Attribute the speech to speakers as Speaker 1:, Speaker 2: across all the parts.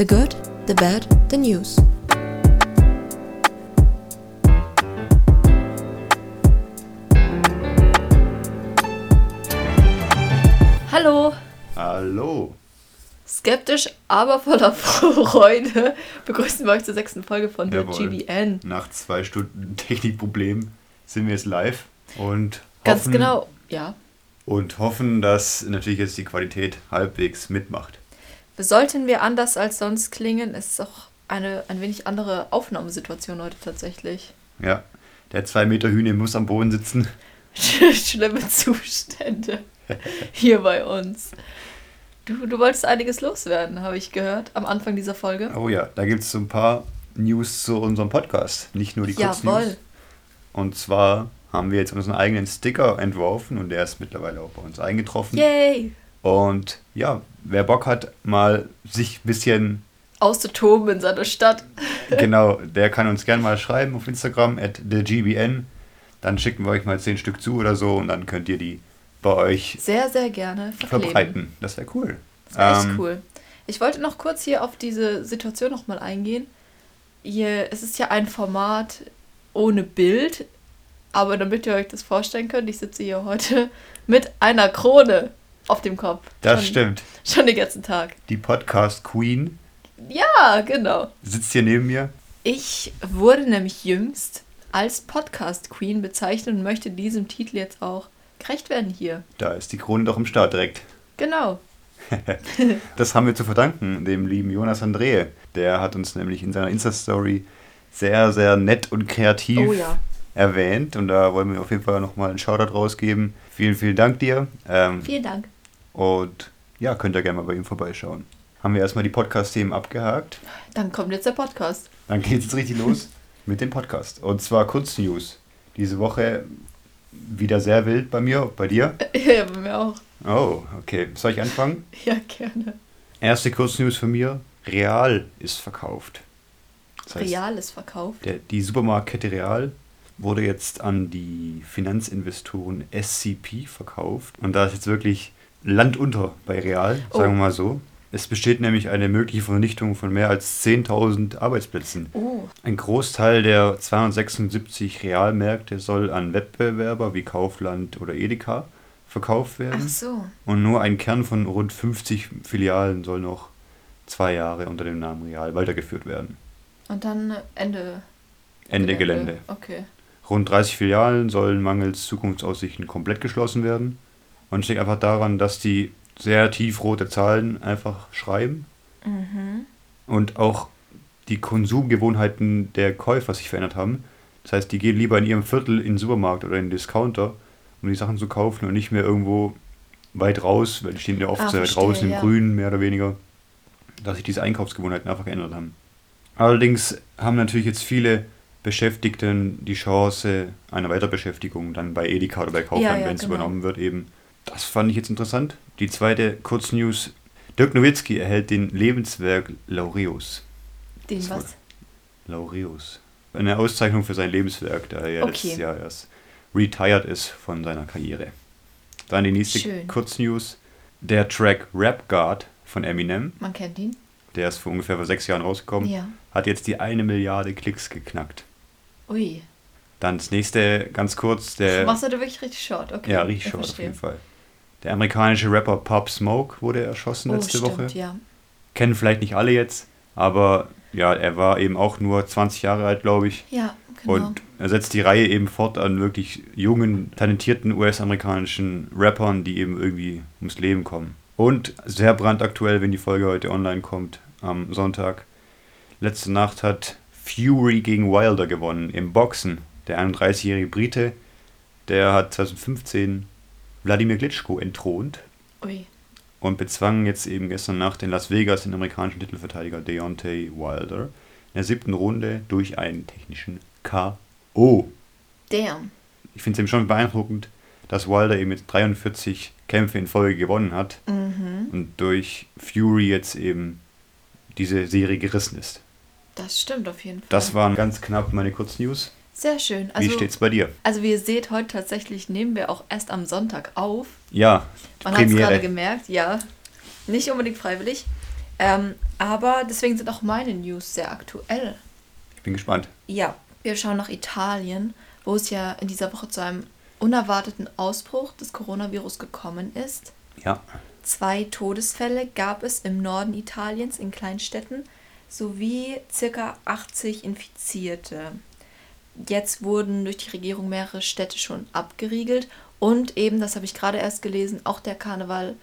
Speaker 1: The Good, The Bad, The News.
Speaker 2: Hallo!
Speaker 3: Hallo.
Speaker 2: Skeptisch, aber voller Freude begrüßen wir euch zur sechsten Folge von der
Speaker 3: Jawohl.
Speaker 2: GBN.
Speaker 3: Nach zwei Stunden Technikproblem sind wir jetzt live und
Speaker 2: Ganz
Speaker 3: hoffen,
Speaker 2: genau, ja.
Speaker 3: Und hoffen, dass natürlich jetzt die Qualität halbwegs mitmacht.
Speaker 2: Sollten wir anders als sonst klingen, ist es auch eine ein wenig andere Aufnahmesituation heute tatsächlich.
Speaker 3: Ja, der zwei Meter Hühner muss am Boden sitzen.
Speaker 2: Schlimme Zustände hier bei uns. Du, du wolltest einiges loswerden, habe ich gehört, am Anfang dieser Folge.
Speaker 3: Oh ja, da gibt es so ein paar News zu unserem Podcast, nicht nur die Kurznews.
Speaker 2: Jawohl.
Speaker 3: Und zwar haben wir jetzt unseren eigenen Sticker entworfen und der ist mittlerweile auch bei uns eingetroffen.
Speaker 2: Yay!
Speaker 3: Und ja, wer Bock hat, mal sich ein bisschen
Speaker 2: Auszutoben in seiner Stadt.
Speaker 3: genau, der kann uns gerne mal schreiben auf Instagram at thegbn. Dann schicken wir euch mal zehn Stück zu oder so und dann könnt ihr die bei euch
Speaker 2: Sehr, sehr gerne verkleben.
Speaker 3: verbreiten. Das wäre cool.
Speaker 2: Das wäre echt
Speaker 3: Ähm,
Speaker 2: cool. Ich wollte noch kurz hier auf diese Situation nochmal eingehen. Hier, es ist ja ein Format ohne Bild, aber damit ihr euch das vorstellen könnt, ich sitze hier heute mit einer Krone auf dem Kopf.
Speaker 3: Das
Speaker 2: schon,
Speaker 3: stimmt.
Speaker 2: Schon den ganzen Tag.
Speaker 3: Die Podcast Queen
Speaker 2: Ja, genau.
Speaker 3: sitzt hier neben mir.
Speaker 2: Ich wurde nämlich jüngst als Podcast Queen bezeichnet und möchte diesem Titel jetzt auch gerecht werden hier.
Speaker 3: Da ist die Krone doch im Start direkt.
Speaker 2: Genau.
Speaker 3: Das haben wir zu verdanken, dem lieben Jonas Andrehe. Der hat uns nämlich in seiner Insta-Story sehr, sehr nett und kreativ
Speaker 2: Oh ja.
Speaker 3: erwähnt. Und da wollen wir auf jeden Fall nochmal einen Shoutout rausgeben. Vielen, vielen Dank dir. Ähm,
Speaker 2: Vielen Dank.
Speaker 3: Und ja, könnt ihr gerne mal bei ihm vorbeischauen. Haben wir erstmal die Podcast-Themen abgehakt.
Speaker 2: Dann kommt jetzt der Podcast.
Speaker 3: Dann geht es jetzt richtig los mit dem Podcast. Und zwar Kurznews. Diese Woche wieder sehr wild bei mir, bei dir.
Speaker 2: Ja, bei mir auch.
Speaker 3: Oh, okay. Soll ich anfangen?
Speaker 2: Ja, gerne.
Speaker 3: Erste Kurznews von mir. Real ist verkauft. Das heißt,
Speaker 2: Real ist verkauft.
Speaker 3: Der, die Supermarktkette Real wurde jetzt an die Finanzinvestoren SCP verkauft. Und da ist jetzt wirklich Land unter bei Real, sagen
Speaker 2: Oh.
Speaker 3: wir mal so. Es besteht nämlich eine mögliche Vernichtung von mehr als 10.000 Arbeitsplätzen.
Speaker 2: Oh,
Speaker 3: Ein Großteil der 276 Realmärkte soll an Wettbewerber wie Kaufland oder Edeka verkauft
Speaker 2: ach
Speaker 3: werden.
Speaker 2: so.
Speaker 3: Und nur ein Kern von rund 50 Filialen soll noch zwei Jahre unter dem Namen Real weitergeführt werden.
Speaker 2: Und dann Ende.
Speaker 3: Ende Gelände.
Speaker 2: Okay.
Speaker 3: Rund 30 Filialen sollen mangels Zukunftsaussichten komplett geschlossen werden. Und es liegt einfach daran, dass die sehr tiefrote Zahlen einfach schreiben
Speaker 2: Mhm.
Speaker 3: und auch die Konsumgewohnheiten der Käufer sich verändert haben. Das heißt, die gehen lieber in ihrem Viertel in den Supermarkt oder in den Discounter, um die Sachen zu kaufen und nicht mehr irgendwo weit raus, weil die stehen ja oft
Speaker 2: Ah,
Speaker 3: sehr weit draußen im
Speaker 2: ja.
Speaker 3: Grün, mehr oder weniger, dass sich diese Einkaufsgewohnheiten einfach geändert haben. Allerdings haben natürlich jetzt viele Beschäftigten die Chance einer Weiterbeschäftigung dann bei Edeka oder bei Kaufland,
Speaker 2: Ja, ja,
Speaker 3: wenn es
Speaker 2: genau.
Speaker 3: übernommen wird, eben. Das fand ich jetzt interessant. Die zweite Kurznews. Dirk Nowitzki erhält den Lebenswerk Laureus.
Speaker 2: Den was?
Speaker 3: Laureus. Eine Auszeichnung für sein Lebenswerk, da er ja
Speaker 2: Okay.
Speaker 3: letztes Jahr erst retired ist von seiner Karriere. Dann die nächste
Speaker 2: Schön.
Speaker 3: Kurznews. Der Track Rap Guard von Eminem,
Speaker 2: Man kennt ihn.
Speaker 3: der ist vor ungefähr vor sechs Jahren rausgekommen,
Speaker 2: Ja.
Speaker 3: hat jetzt die eine Milliarde Klicks geknackt.
Speaker 2: Ui.
Speaker 3: Dann das nächste, ganz kurz, der...
Speaker 2: Machst du da wirklich richtig short? Okay.
Speaker 3: ja, richtig
Speaker 2: ich
Speaker 3: short auf jeden Fall. Der amerikanische Rapper Pop Smoke wurde erschossen
Speaker 2: Oh,
Speaker 3: letzte
Speaker 2: stimmt,
Speaker 3: Woche.
Speaker 2: ja.
Speaker 3: Kennen vielleicht nicht alle jetzt, aber ja, er war eben auch nur 20 Jahre alt, glaube ich.
Speaker 2: Ja, genau.
Speaker 3: Und er setzt die Reihe eben fort an wirklich jungen, talentierten US-amerikanischen Rappern, die eben irgendwie ums Leben kommen. Und sehr brandaktuell, wenn die Folge heute online kommt, am Sonntag. Letzte Nacht hat Fury gegen Wilder gewonnen im Boxen. Der 31-jährige Brite, der hat 2015 Wladimir Klitschko entthront
Speaker 2: Ui.
Speaker 3: und bezwang jetzt eben gestern Nacht in Las Vegas den amerikanischen Titelverteidiger Deontay Wilder in der siebten Runde durch einen technischen K.O.
Speaker 2: Damn.
Speaker 3: Ich finde es eben schon beeindruckend, dass Wilder eben jetzt 43 Kämpfe in Folge gewonnen hat
Speaker 2: Mhm.
Speaker 3: und durch Fury jetzt eben diese Serie gerissen ist.
Speaker 2: Das stimmt auf jeden Fall.
Speaker 3: Das waren ganz knapp meine Kurznews.
Speaker 2: Sehr schön.
Speaker 3: Wie
Speaker 2: Also,
Speaker 3: steht's bei dir?
Speaker 2: also wie ihr seht, heute tatsächlich nehmen wir auch erst am Sonntag auf.
Speaker 3: Ja,
Speaker 2: Man hat es gerade gemerkt, ja. Nicht unbedingt freiwillig. Ähm, aber deswegen sind auch meine News sehr aktuell.
Speaker 3: Ich bin gespannt.
Speaker 2: Ja, wir schauen nach Italien, wo es ja in dieser Woche zu einem unerwarteten Ausbruch des Coronavirus gekommen ist.
Speaker 3: Ja.
Speaker 2: Zwei Todesfälle gab es im Norden Italiens in Kleinstädten sowie circa 80 Infizierte. Jetzt wurden durch die Regierung mehrere Städte schon abgeriegelt und eben, das habe ich gerade erst gelesen, auch der Karneval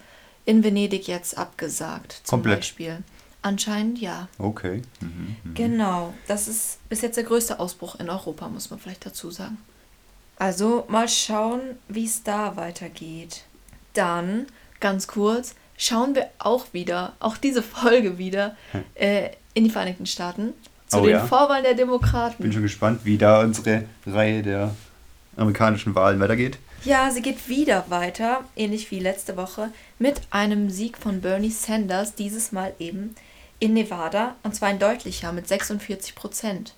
Speaker 2: in Venedig jetzt abgesagt. Zum
Speaker 3: Komplett.
Speaker 2: Beispiel. Anscheinend ja.
Speaker 3: Okay. Mhm. mhm.
Speaker 2: Genau, das ist bis jetzt der größte Ausbruch in Europa, muss man vielleicht dazu sagen. Also mal schauen, wie es da weitergeht. Dann, ganz kurz, schauen wir auch wieder, auch diese Folge wieder, äh, in die Vereinigten Staaten zu
Speaker 3: Oh
Speaker 2: den
Speaker 3: ja?
Speaker 2: Vorwahlen der
Speaker 3: Bin
Speaker 2: Demokraten.
Speaker 3: schon gespannt, wie da unsere Reihe der amerikanischen Wahlen weitergeht.
Speaker 2: Ja, sie geht wieder weiter, ähnlich wie letzte Woche, mit einem Sieg von Bernie Sanders, dieses Mal eben in Nevada, und zwar ein deutlicher mit 46 Prozent.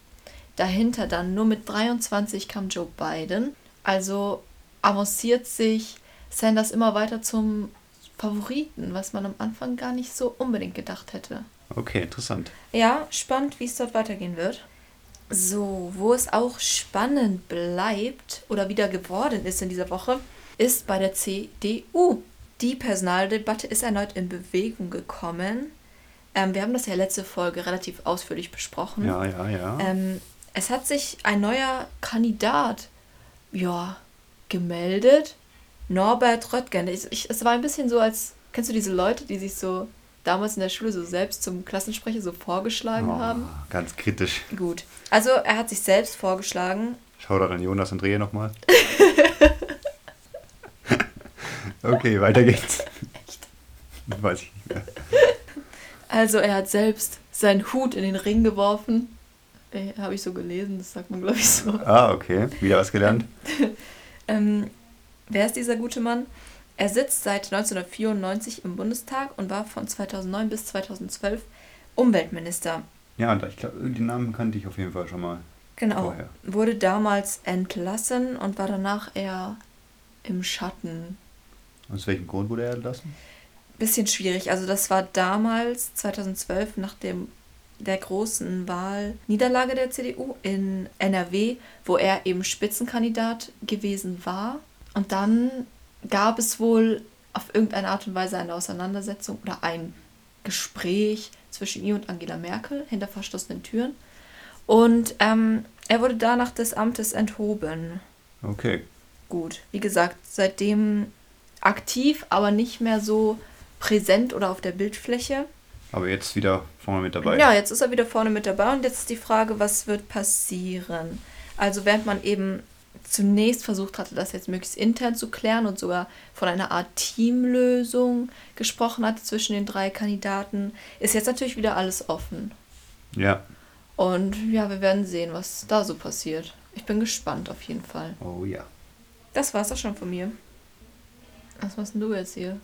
Speaker 2: Dahinter dann nur mit 23 kam Joe Biden. Also avanciert sich Sanders immer weiter zum Favoriten, was man am Anfang gar nicht so unbedingt gedacht hätte.
Speaker 3: Okay, interessant.
Speaker 2: Ja, spannend, wie es dort weitergehen wird. So, wo es auch spannend bleibt oder wieder geworden ist in dieser Woche, ist bei der CDU. Die Personaldebatte ist erneut in Bewegung gekommen. Ähm, wir haben das ja letzte Folge relativ ausführlich besprochen.
Speaker 3: Ja, ja, ja.
Speaker 2: Ähm, es hat sich ein neuer Kandidat ja, gemeldet. Norbert Röttgen. Ich, ich, es war ein bisschen so, als kennst du diese Leute, die sich so damals in der Schule so selbst zum Klassensprecher so vorgeschlagen
Speaker 3: Oh,
Speaker 2: haben?
Speaker 3: ganz kritisch.
Speaker 2: Gut. Also er hat sich selbst vorgeschlagen.
Speaker 3: Schau da an Jonas und Drehe nochmal. okay, weiter geht's. Echt? Weiß ich nicht mehr.
Speaker 2: Also er hat selbst seinen Hut in den Ring geworfen. Äh, Habe ich so gelesen, das sagt man glaube ich so.
Speaker 3: Ah, okay. Wieder was gelernt.
Speaker 2: Ähm, wer ist dieser gute Mann? Er sitzt seit 1994 im Bundestag und war von 2009 bis 2012 Umweltminister.
Speaker 3: Ja, und ich glaube, die Namen kannte ich auf jeden Fall schon mal.
Speaker 2: Genau.
Speaker 3: Vorher.
Speaker 2: Wurde damals entlassen und war danach eher im Schatten.
Speaker 3: Aus welchem Grund wurde er entlassen?
Speaker 2: Bisschen schwierig. Also das war damals, 2012, nach dem der großen Wahlniederlage der CDU in NRW, wo er eben Spitzenkandidat gewesen war. Und dann gab es wohl auf irgendeine Art und Weise eine Auseinandersetzung oder ein Gespräch zwischen ihm und Angela Merkel hinter verschlossenen Türen. Und ähm, er wurde danach des Amtes enthoben.
Speaker 3: Okay.
Speaker 2: Gut, wie gesagt, seitdem aktiv, aber nicht mehr so präsent oder auf der Bildfläche.
Speaker 3: Aber jetzt wieder vorne mit dabei.
Speaker 2: Ja, jetzt ist er wieder vorne mit dabei und jetzt ist die Frage, was wird passieren? Also während man eben zunächst versucht hatte, das jetzt möglichst intern zu klären und sogar von einer Art Teamlösung gesprochen hatte zwischen den drei Kandidaten, ist jetzt natürlich wieder alles offen.
Speaker 3: Ja.
Speaker 2: Und ja, wir werden sehen, was da so passiert. Ich bin gespannt auf jeden Fall.
Speaker 3: Oh ja.
Speaker 2: Das war's auch schon von mir. Was machst denn du jetzt hier?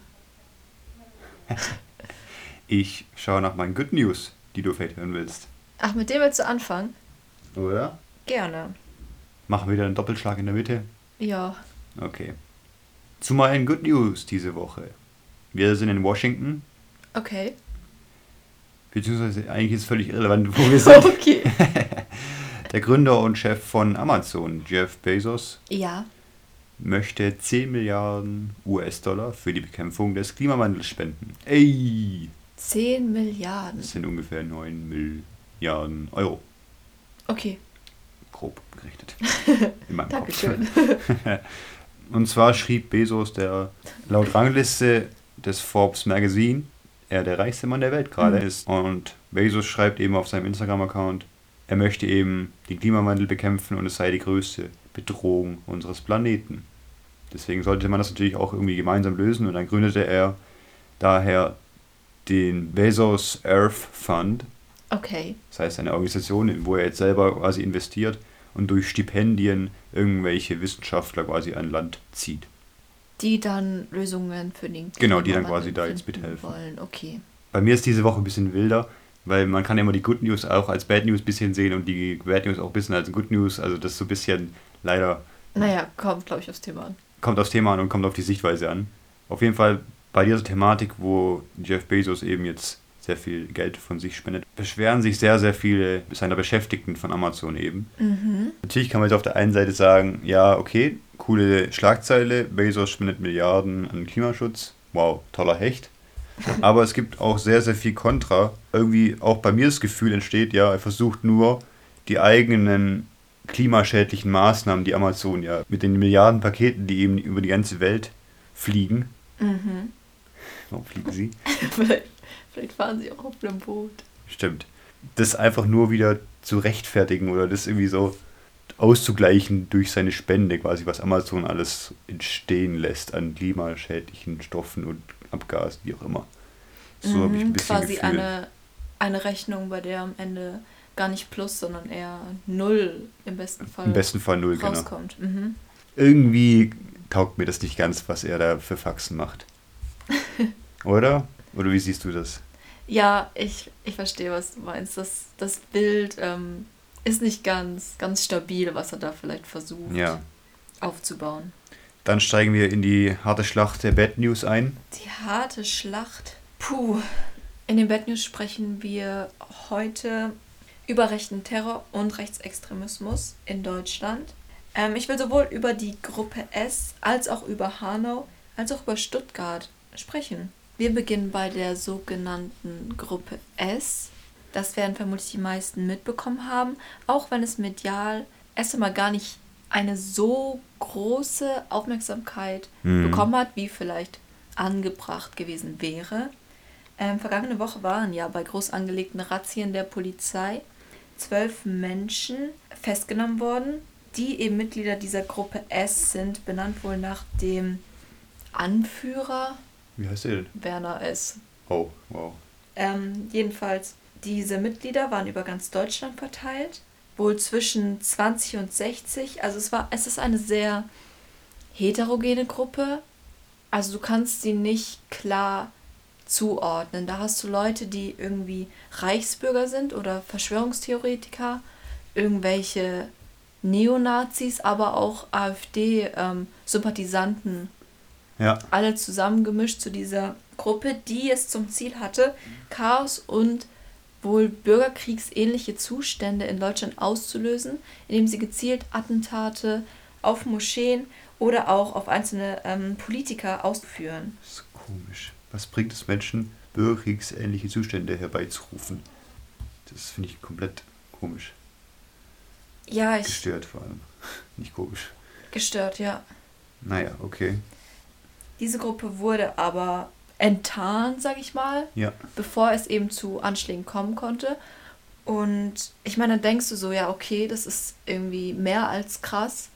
Speaker 3: Ich schaue nach meinen Good News, die du vielleicht hören willst.
Speaker 2: Ach, mit dem willst du anfangen?
Speaker 3: Oder?
Speaker 2: Gerne.
Speaker 3: Machen wir wieder einen Doppelschlag in der Mitte.
Speaker 2: Ja.
Speaker 3: Okay. Zu meinen Good News diese Woche. Wir sind in Washington,
Speaker 2: Okay.
Speaker 3: beziehungsweise eigentlich ist es völlig irrelevant, wo wir sind.
Speaker 2: Okay.
Speaker 3: Der Gründer und Chef von Amazon, Jeff Bezos,
Speaker 2: Ja.
Speaker 3: möchte 10 Milliarden US-Dollar für die Bekämpfung des Klimawandels spenden. Ey!
Speaker 2: 10 Milliarden.
Speaker 3: Das sind ungefähr 9 Milliarden Euro,
Speaker 2: Okay.
Speaker 3: Grob gerechnet. In meinem
Speaker 2: Dankeschön.
Speaker 3: Und zwar schrieb Bezos, der laut Rangliste des Forbes Magazine, er der reichste Mann der Welt gerade
Speaker 2: Mhm.
Speaker 3: ist. Und Bezos schreibt eben auf seinem Instagram-Account, er möchte eben den Klimawandel bekämpfen und es sei die größte Bedrohung unseres Planeten. Deswegen sollte man das natürlich auch irgendwie gemeinsam lösen und dann gründete er daher den Bezos Earth Fund,
Speaker 2: Okay.
Speaker 3: das heißt eine Organisation, wo er jetzt selber quasi investiert und durch Stipendien irgendwelche Wissenschaftler quasi an Land zieht.
Speaker 2: Die dann Lösungen für den
Speaker 3: Genau, die dann quasi da jetzt mithelfen.
Speaker 2: Wollen. Okay.
Speaker 3: Bei mir ist diese Woche ein bisschen wilder, weil man kann immer die Good News auch als Bad News ein bisschen sehen und die Bad News auch ein bisschen als Good News. Also das ist so ein bisschen leider
Speaker 2: Naja, kommt, glaube ich, aufs Thema an.
Speaker 3: kommt aufs Thema an und kommt auf die Sichtweise an. Auf jeden Fall bei dieser Thematik, wo Jeff Bezos eben jetzt sehr viel Geld von sich spendet, beschweren sich sehr, sehr viele seiner Beschäftigten von Amazon eben.
Speaker 2: Mhm.
Speaker 3: Natürlich kann man jetzt auf der einen Seite sagen, ja, okay, coole Schlagzeile, Bezos spendet Milliarden an Klimaschutz, wow, toller Hecht. Aber es gibt auch sehr, sehr viel Kontra. Irgendwie auch bei mir das Gefühl entsteht, ja, er versucht nur die eigenen klimaschädlichen Maßnahmen, die Amazon ja mit den Milliarden Paketen, die eben über die ganze Welt fliegen.
Speaker 2: Mhm.
Speaker 3: Warum fliegen sie?
Speaker 2: vielleicht, fahren sie auch auf einem Boot.
Speaker 3: Stimmt. Das einfach nur wieder zu rechtfertigen oder das irgendwie so auszugleichen durch seine Spende, quasi, was Amazon alles entstehen lässt an klimaschädlichen Stoffen und Abgasen, wie auch immer. So habe ich ein
Speaker 2: Mhm,
Speaker 3: bisschen
Speaker 2: Quasi
Speaker 3: Gefühl.
Speaker 2: eine, eine Rechnung, bei der am Ende gar nicht plus, sondern eher null im besten Fall
Speaker 3: Im besten Fall null, genau.
Speaker 2: rauskommt. Mhm.
Speaker 3: Irgendwie taugt mir das nicht ganz, was er da für Faxen macht. Oder? Oder wie siehst du das?
Speaker 2: Ja, ich, ich verstehe, was du meinst. Das, das Bild ähm, ist nicht ganz, ganz stabil, was er da vielleicht versucht
Speaker 3: Ja.
Speaker 2: aufzubauen.
Speaker 3: Dann steigen wir in die harte Schlacht der Bad News ein.
Speaker 2: Die harte Schlacht. Puh. In den Bad News sprechen wir heute über rechten Terror und Rechtsextremismus in Deutschland. Ähm, ich will sowohl über die Gruppe S als auch über Hanau als auch über Stuttgart sprechen. Wir beginnen bei der sogenannten Gruppe S. Das werden vermutlich die meisten mitbekommen haben, auch wenn es medial erst einmal gar nicht eine so große Aufmerksamkeit
Speaker 3: Mhm.
Speaker 2: bekommen hat, wie vielleicht angebracht gewesen wäre. Ähm, vergangene Woche waren ja bei groß angelegten Razzien der Polizei zwölf Menschen festgenommen worden, die eben Mitglieder dieser Gruppe S sind, benannt wohl nach dem Anführer
Speaker 3: Wie heißt der denn?
Speaker 2: Werner S.
Speaker 3: Oh, wow.
Speaker 2: Ähm, jedenfalls, diese Mitglieder waren über ganz Deutschland verteilt, wohl zwischen 20 und 60. Also es war, es ist eine sehr heterogene Gruppe. Also du kannst sie nicht klar zuordnen. Da hast du Leute, die irgendwie Reichsbürger sind oder Verschwörungstheoretiker, irgendwelche Neonazis, aber auch AfD-Sympathisanten
Speaker 3: Ja,
Speaker 2: alle zusammengemischt zu dieser Gruppe, die es zum Ziel hatte, Chaos und wohl bürgerkriegsähnliche Zustände in Deutschland auszulösen, indem sie gezielt Attentate auf Moscheen oder auch auf einzelne ähm, Politiker ausführen.
Speaker 3: das ist komisch. Was bringt es Menschen, bürgerkriegsähnliche Zustände herbeizurufen? Das finde ich komplett komisch.
Speaker 2: Ja, ich
Speaker 3: Gestört vor allem. Nicht komisch.
Speaker 2: gestört, ja.
Speaker 3: Naja, okay.
Speaker 2: Diese Gruppe wurde aber enttarnt, sag ich mal,
Speaker 3: Ja.
Speaker 2: bevor es eben zu Anschlägen kommen konnte. Und ich meine, dann denkst du so, ja, okay, das ist irgendwie mehr als krass,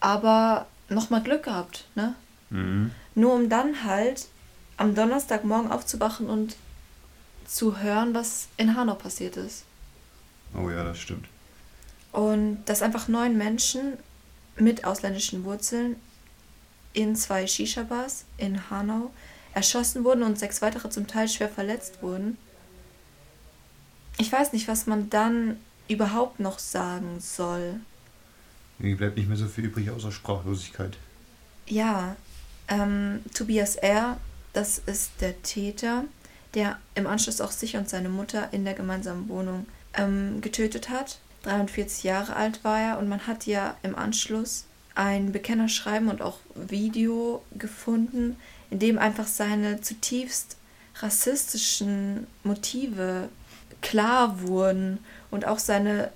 Speaker 2: aber nochmal Glück gehabt, ne?
Speaker 3: Mhm.
Speaker 2: Nur um dann halt am Donnerstagmorgen aufzuwachen und zu hören, was in Hanau passiert ist.
Speaker 3: Oh ja, das stimmt.
Speaker 2: Und dass einfach neun Menschen mit ausländischen Wurzeln in zwei Shisha-Bars in Hanau erschossen wurden und sechs weitere zum Teil schwer verletzt wurden. Ich weiß nicht, was man dann überhaupt noch sagen soll.
Speaker 3: Irgendwie bleibt nicht mehr so viel übrig außer Sprachlosigkeit.
Speaker 2: Ja, ähm, Tobias R., das ist der Täter, der im Anschluss auch sich und seine Mutter in der gemeinsamen Wohnung ähm, getötet hat. 43 Jahre alt war er und man hat ja im Anschluss ein Bekennerschreiben und auch Video gefunden, in dem einfach seine zutiefst rassistischen Motive klar wurden und auch seine,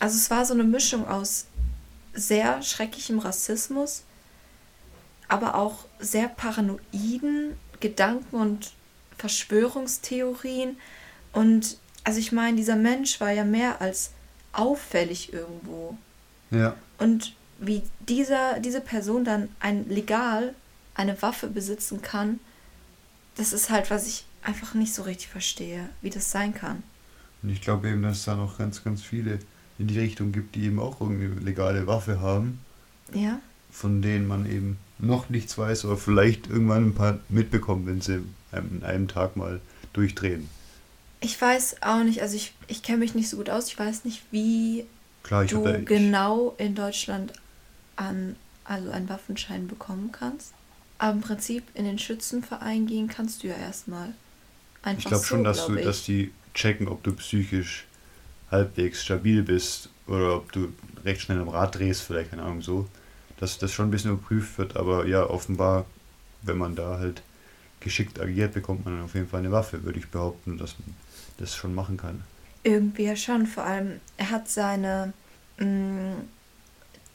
Speaker 2: also es war so eine Mischung aus sehr schrecklichem Rassismus, aber auch sehr paranoiden Gedanken und Verschwörungstheorien. Und also ich meine, dieser Mensch war ja mehr als auffällig irgendwo.
Speaker 3: Ja.
Speaker 2: Und wie dieser, diese Person dann ein legal eine Waffe besitzen kann, das ist halt, was ich einfach nicht so richtig verstehe, wie das sein kann.
Speaker 3: Und ich glaube eben, dass es da noch ganz, ganz viele in die Richtung gibt, die eben auch irgendeine legale Waffe haben,
Speaker 2: Ja?
Speaker 3: von denen man eben noch nichts weiß oder vielleicht irgendwann ein paar mitbekommen, wenn sie an einem Tag mal durchdrehen.
Speaker 2: Ich weiß auch nicht, also ich, ich kenne mich nicht so gut aus, ich weiß nicht, wie
Speaker 3: Klar,
Speaker 2: du genau in Deutschland an, also einen Waffenschein bekommen kannst. Aber im Prinzip in den Schützenverein gehen kannst du ja erstmal. Einfach
Speaker 3: Ich glaube
Speaker 2: so,
Speaker 3: schon, dass,
Speaker 2: glaub
Speaker 3: du,
Speaker 2: ich.
Speaker 3: dass die checken, ob du psychisch halbwegs stabil bist oder ob du recht schnell am Rad drehst, vielleicht, keine Ahnung, so. Dass das schon ein bisschen überprüft wird, aber ja, offenbar, wenn man da halt geschickt agiert, bekommt man dann auf jeden Fall eine Waffe, würde ich behaupten, dass man das schon machen kann.
Speaker 4: Irgendwie ja schon. Vor allem, er hat seine mh,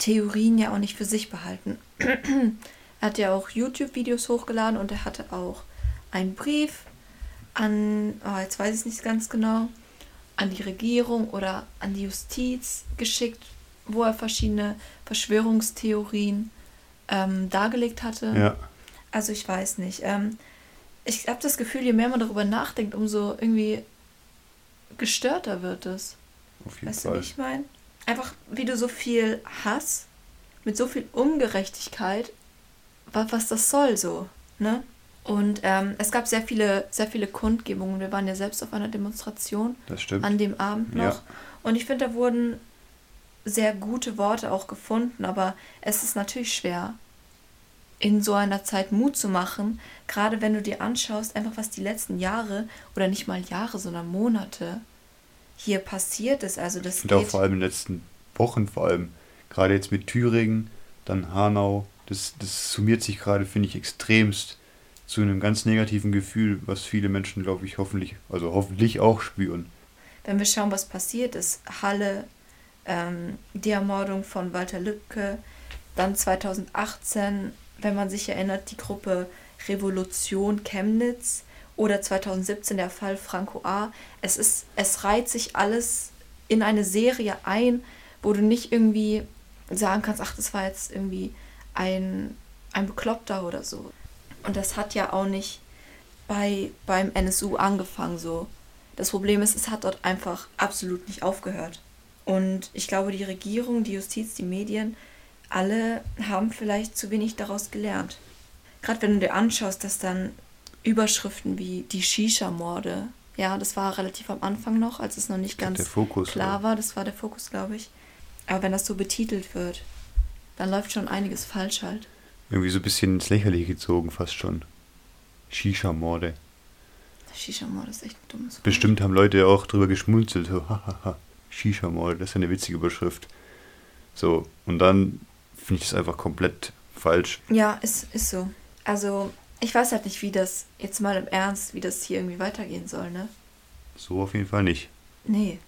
Speaker 4: Theorien ja auch nicht für sich behalten.
Speaker 2: Er hat ja auch YouTube-Videos hochgeladen und er hatte auch einen Brief an, oh, jetzt weiß ich es nicht ganz genau, an die Regierung oder an die Justiz geschickt, wo er verschiedene Verschwörungstheorien ähm, dargelegt hatte.
Speaker 3: Ja,
Speaker 4: Also ich weiß nicht. Ähm,
Speaker 2: Ich habe das Gefühl, je mehr man darüber nachdenkt, umso irgendwie gestörter wird es.
Speaker 3: auf jeden
Speaker 4: weißt du,
Speaker 3: Fall.
Speaker 4: wie ich meine?
Speaker 2: Einfach, wie du so viel Hass mit so viel Ungerechtigkeit, was, was das soll so, ne? Und ähm, es gab sehr viele, sehr viele Kundgebungen. Wir waren ja selbst auf einer Demonstration an dem Abend noch.
Speaker 3: Ja.
Speaker 2: Und ich finde, da wurden sehr gute Worte auch gefunden, aber es ist natürlich schwer, in so einer Zeit Mut zu machen, gerade wenn du dir anschaust, einfach was die letzten Jahre oder nicht mal Jahre, sondern Monate hier passiert ist. Also das
Speaker 3: Und auch vor allem in den letzten Wochen, vor allem gerade jetzt mit Thüringen, dann Hanau, das, das summiert sich gerade, finde ich, extremst zu einem ganz negativen Gefühl, was viele Menschen, glaube ich, hoffentlich, also hoffentlich auch spüren.
Speaker 2: wenn wir schauen, was passiert ist, Halle, ähm, die Ermordung von Walter Lübcke, dann 2018, wenn man sich erinnert, die Gruppe Revolution Chemnitz oder 2017 der Fall Franco A. Es ist, es reiht sich alles in eine Serie ein, wo du nicht irgendwie sagen kannst, ach, das war jetzt irgendwie ein, ein Bekloppter oder so. Und das hat ja auch nicht bei, beim NSU angefangen so. Das Problem ist, es hat dort einfach absolut nicht aufgehört. Und ich glaube, die Regierung, die Justiz, die Medien, alle haben vielleicht zu wenig daraus gelernt. Gerade wenn du dir anschaust, dass dann Überschriften wie die Shisha-Morde, ja, das war relativ am Anfang noch, als es noch nicht ganz
Speaker 3: Fokus
Speaker 2: klar
Speaker 3: war.
Speaker 2: war, das war der Fokus, glaube ich. Aber wenn das so betitelt wird, dann läuft schon einiges falsch halt.
Speaker 3: Irgendwie so ein bisschen ins Lächerliche gezogen, fast schon. Shisha-Morde.
Speaker 2: Shisha-Morde ist echt ein dummes Wort.
Speaker 3: Bestimmt haben Leute auch drüber geschmunzelt. So, hahaha, Shisha-Morde, das ist eine witzige Überschrift. So, und dann finde ich das einfach komplett falsch.
Speaker 2: Ja, ist, ist so. Also, ich weiß halt nicht, wie das, jetzt mal im Ernst, wie das hier irgendwie weitergehen soll, ne?
Speaker 3: So auf jeden Fall nicht.
Speaker 2: Nee.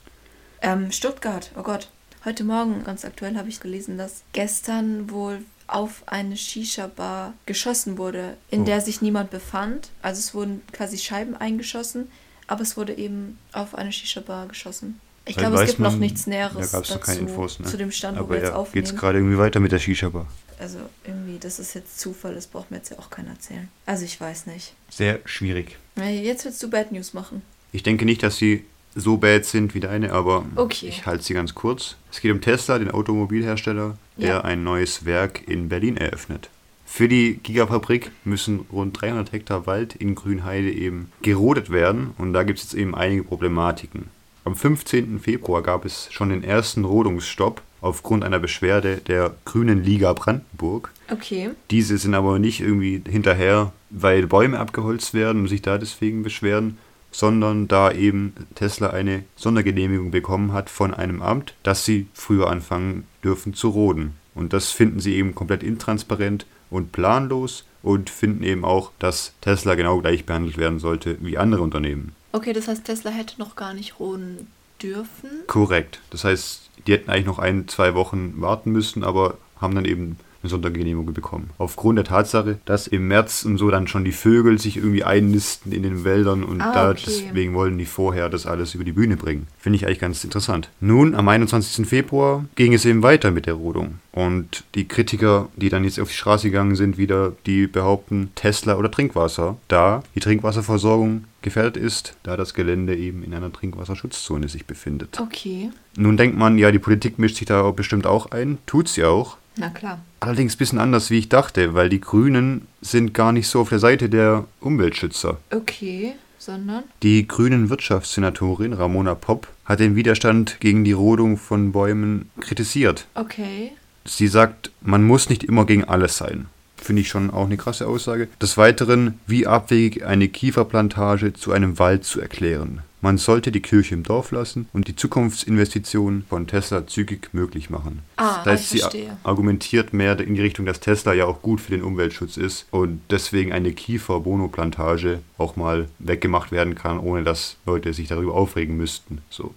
Speaker 2: Ähm, Stuttgart, oh Gott. Heute Morgen, ganz aktuell, habe ich gelesen, dass gestern wohl auf eine Shisha-Bar geschossen wurde, in
Speaker 3: Oh.
Speaker 2: der sich niemand befand. Also es wurden quasi Scheiben eingeschossen, aber es wurde eben auf eine Shisha-Bar geschossen. Ich glaube, es gibt noch
Speaker 3: man-
Speaker 2: nichts
Speaker 3: Da
Speaker 2: Näheres
Speaker 3: gab es noch
Speaker 2: dazu,
Speaker 3: keine Infos, ne?
Speaker 2: zu dem Stand, wo
Speaker 3: Aber
Speaker 2: wir jetzt
Speaker 3: ja,
Speaker 2: aufnehmen.
Speaker 3: geht's gerade irgendwie weiter mit der Shisha-Bar.
Speaker 2: Also irgendwie, dass es jetzt Zufall ist, braucht mir jetzt ja auch keiner erzählen. Also ich weiß nicht.
Speaker 3: Sehr schwierig.
Speaker 2: Jetzt willst du Bad News machen.
Speaker 3: Ich denke nicht, dass sie so bad sind wie deine, aber
Speaker 2: Okay.
Speaker 3: ich halte sie ganz kurz. Es geht um Tesla, den Automobilhersteller, der
Speaker 2: Ja.
Speaker 3: ein neues Werk in Berlin eröffnet. Für die Gigafabrik müssen rund 300 Hektar Wald in Grünheide eben gerodet werden und da gibt es jetzt eben einige Problematiken. Am 15. Februar gab es schon den ersten Rodungsstopp aufgrund einer Beschwerde der Grünen Liga Brandenburg.
Speaker 2: Okay.
Speaker 3: Diese sind aber nicht irgendwie hinterher, weil Bäume abgeholzt werden und sich da deswegen beschweren, sondern da eben Tesla eine Sondergenehmigung bekommen hat von einem Amt, dass sie früher anfangen dürfen zu roden. Und das finden sie eben komplett intransparent und planlos und finden eben auch, dass Tesla genau gleich behandelt werden sollte wie andere Unternehmen.
Speaker 2: Okay, das heißt, Tesla hätte noch gar nicht roden dürfen.
Speaker 3: Korrekt. Das heißt, die hätten eigentlich noch ein, zwei Wochen warten müssen, aber haben dann eben eine Sondergenehmigung bekommen. Aufgrund der Tatsache, dass im März und so dann schon die Vögel sich irgendwie einnisten in den Wäldern und
Speaker 2: Ah,
Speaker 3: da
Speaker 2: okay.
Speaker 3: deswegen wollen die vorher das alles über die Bühne bringen. Finde ich eigentlich ganz interessant. Nun, am 21. Februar ging es eben weiter mit der Rodung. Und die Kritiker, die dann jetzt auf die Straße gegangen sind, wieder, die behaupten Tesla oder Trinkwasser, da die Trinkwasserversorgung gefährdet ist, da das Gelände eben in einer Trinkwasserschutzzone sich befindet.
Speaker 2: Okay.
Speaker 3: Nun denkt man, ja, die Politik mischt sich da bestimmt auch ein. Tut sie auch.
Speaker 2: Na klar.
Speaker 3: Allerdings ein bisschen anders, wie ich dachte, weil die Grünen sind gar nicht so auf der Seite der Umweltschützer.
Speaker 2: Okay, sondern?
Speaker 3: Die grünen Wirtschaftssenatorin Ramona Popp hat den Widerstand gegen die Rodung von Bäumen kritisiert.
Speaker 2: Okay.
Speaker 3: Sie sagt, man muss nicht immer gegen alles sein. Finde ich schon auch eine krasse Aussage. Des Weiteren, wie abwegig eine Kieferplantage zu einem Wald zu erklären. Man sollte die Kirche im Dorf lassen und die Zukunftsinvestitionen von Tesla zügig möglich machen.
Speaker 2: Ah,
Speaker 3: das heißt,
Speaker 2: ich
Speaker 3: sie
Speaker 2: verstehe.
Speaker 3: argumentiert mehr in die Richtung, dass Tesla ja auch gut für den Umweltschutz ist und deswegen eine Kiefer-Bono-Plantage auch mal weggemacht werden kann, ohne dass Leute sich darüber aufregen müssten. So.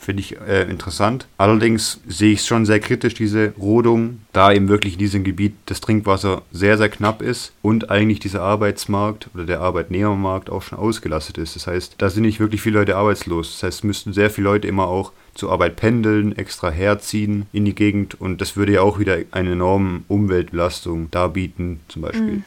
Speaker 3: Finde ich äh, interessant. Allerdings sehe ich es schon sehr kritisch, diese Rodung, da eben wirklich in diesem Gebiet das Trinkwasser sehr, sehr knapp ist und eigentlich dieser Arbeitsmarkt oder der Arbeitnehmermarkt auch schon ausgelastet ist. Das heißt, da sind nicht wirklich viele Leute arbeitslos. Das heißt, müssten sehr viele Leute immer auch zur Arbeit pendeln, extra herziehen in die Gegend und das würde ja auch wieder eine enorme Umweltbelastung darbieten, zum Beispiel.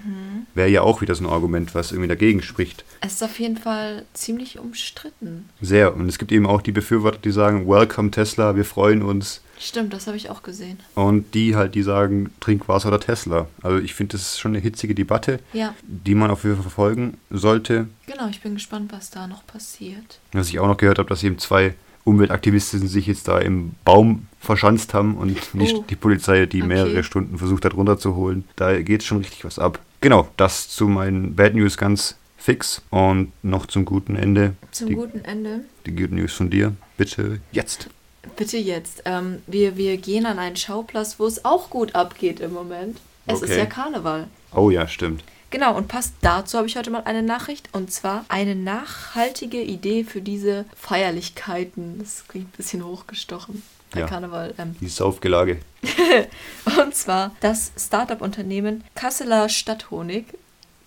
Speaker 3: Wäre ja auch wieder so ein Argument, was irgendwie dagegen spricht.
Speaker 2: Es ist auf jeden Fall ziemlich umstritten.
Speaker 3: Sehr. Und es gibt eben auch die Befürworter, die sagen, Welcome Tesla, wir freuen uns.
Speaker 2: Stimmt, das habe ich auch gesehen.
Speaker 3: Und die halt, die sagen, Trinkwasser oder Tesla. Also ich finde, das ist schon eine hitzige Debatte,
Speaker 2: Ja,
Speaker 3: die man auf jeden Fall verfolgen sollte.
Speaker 2: genau, ich bin gespannt, was da noch passiert.
Speaker 3: Was ich auch noch gehört habe, dass eben zwei Umweltaktivisten sich jetzt da im Baum verschanzt haben und nicht
Speaker 2: Oh.
Speaker 3: die Polizei, die
Speaker 2: Okay.
Speaker 3: mehrere Stunden versucht hat runterzuholen. Da geht schon richtig was ab. Genau, das zu meinen Bad News ganz fix. Und noch zum guten Ende.
Speaker 2: Zum
Speaker 3: die,
Speaker 2: guten Ende.
Speaker 3: die Good News von dir. Bitte jetzt.
Speaker 2: Bitte jetzt. Ähm, wir, wir gehen an einen Schauplatz, wo es auch gut abgeht im Moment. Es ist
Speaker 3: Okay.
Speaker 2: ja Karneval.
Speaker 3: Oh ja, stimmt.
Speaker 2: Genau, und passt dazu habe ich heute mal eine Nachricht. Und zwar eine nachhaltige Idee für diese Feierlichkeiten. Das klingt ein bisschen hochgestochen bei
Speaker 3: Ja.
Speaker 2: Karneval. Ähm,
Speaker 3: Dieses Saufgelage.
Speaker 2: und zwar das Startup-Unternehmen Kasseler Stadthonig.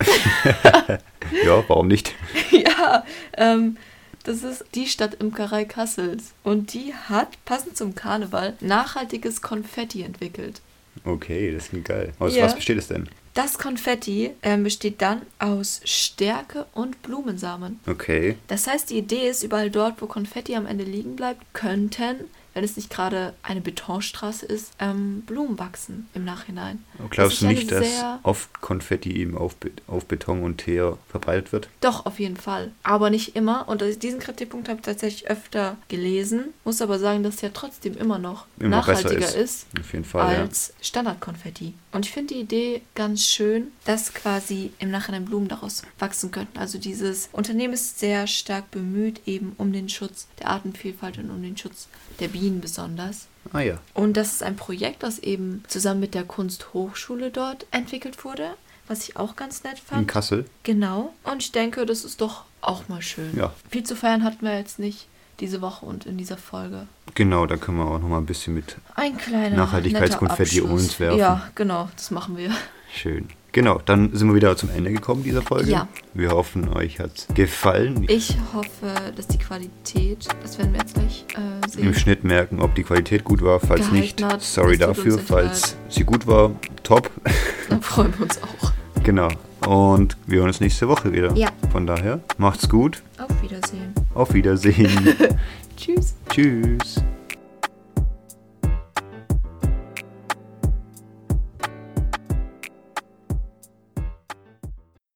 Speaker 3: Ja, warum nicht?
Speaker 2: ja, ähm, das ist die Stadtimkerei Kassels. Und die hat, passend zum Karneval, nachhaltiges Konfetti entwickelt.
Speaker 3: Okay, das klingt geil. Aus
Speaker 2: Ja.
Speaker 3: was besteht es denn?
Speaker 2: Das Konfetti ähm, besteht dann aus Stärke und Blumensamen.
Speaker 3: Okay.
Speaker 2: Das heißt, die Idee ist, überall dort, wo Konfetti am Ende liegen bleibt, könnten, wenn es nicht gerade eine Betonstraße ist, ähm, Blumen wachsen im Nachhinein.
Speaker 3: Glaubst
Speaker 2: Das
Speaker 3: du nicht, dass oft Konfetti eben auf, Be- auf Beton und Teer verbreitet wird?
Speaker 2: Doch, auf jeden Fall. Aber nicht immer. Und diesen Kritikpunkt habe ich tatsächlich öfter gelesen. Muss aber sagen, dass der trotzdem immer noch
Speaker 3: Immer
Speaker 2: nachhaltiger
Speaker 3: ist.
Speaker 2: ist,
Speaker 3: Auf jeden Fall, ja.
Speaker 2: als Standardkonfetti. Und ich finde die Idee ganz schön, dass quasi im Nachhinein Blumen daraus wachsen könnten. Also dieses Unternehmen ist sehr stark bemüht eben um den Schutz der Artenvielfalt und um den Schutz der Bienen besonders.
Speaker 3: Ah ja.
Speaker 2: Und das ist ein Projekt, das eben zusammen mit der Kunsthochschule dort entwickelt wurde, was ich auch ganz nett fand.
Speaker 3: In Kassel.
Speaker 2: Genau. Und ich denke, das ist doch auch mal schön.
Speaker 3: Ja.
Speaker 2: Viel zu feiern hatten wir jetzt nicht diese Woche und in dieser Folge.
Speaker 3: Genau, da können wir auch noch mal ein bisschen mit.
Speaker 2: Ein kleiner
Speaker 3: Nachhaltigkeitskonfetti um uns werfen.
Speaker 2: Ja, genau, das machen wir.
Speaker 3: Schön. Genau, dann sind wir wieder zum Ende gekommen dieser Folge.
Speaker 2: Ja.
Speaker 3: Wir hoffen, euch hat es gefallen.
Speaker 2: Ich hoffe, dass die Qualität, das werden wir jetzt gleich äh, sehen.
Speaker 3: Im Schnitt merken, ob die Qualität gut war. Falls nicht, sorry dafür. Falls
Speaker 2: leid.
Speaker 3: sie gut war, top.
Speaker 2: Dann freuen wir uns auch.
Speaker 3: genau. Und wir hören uns nächste Woche wieder.
Speaker 2: Ja.
Speaker 3: Von daher, macht's gut.
Speaker 2: Auf Wiedersehen.
Speaker 3: Auf Wiedersehen.
Speaker 2: Tschüss.
Speaker 3: Tschüss.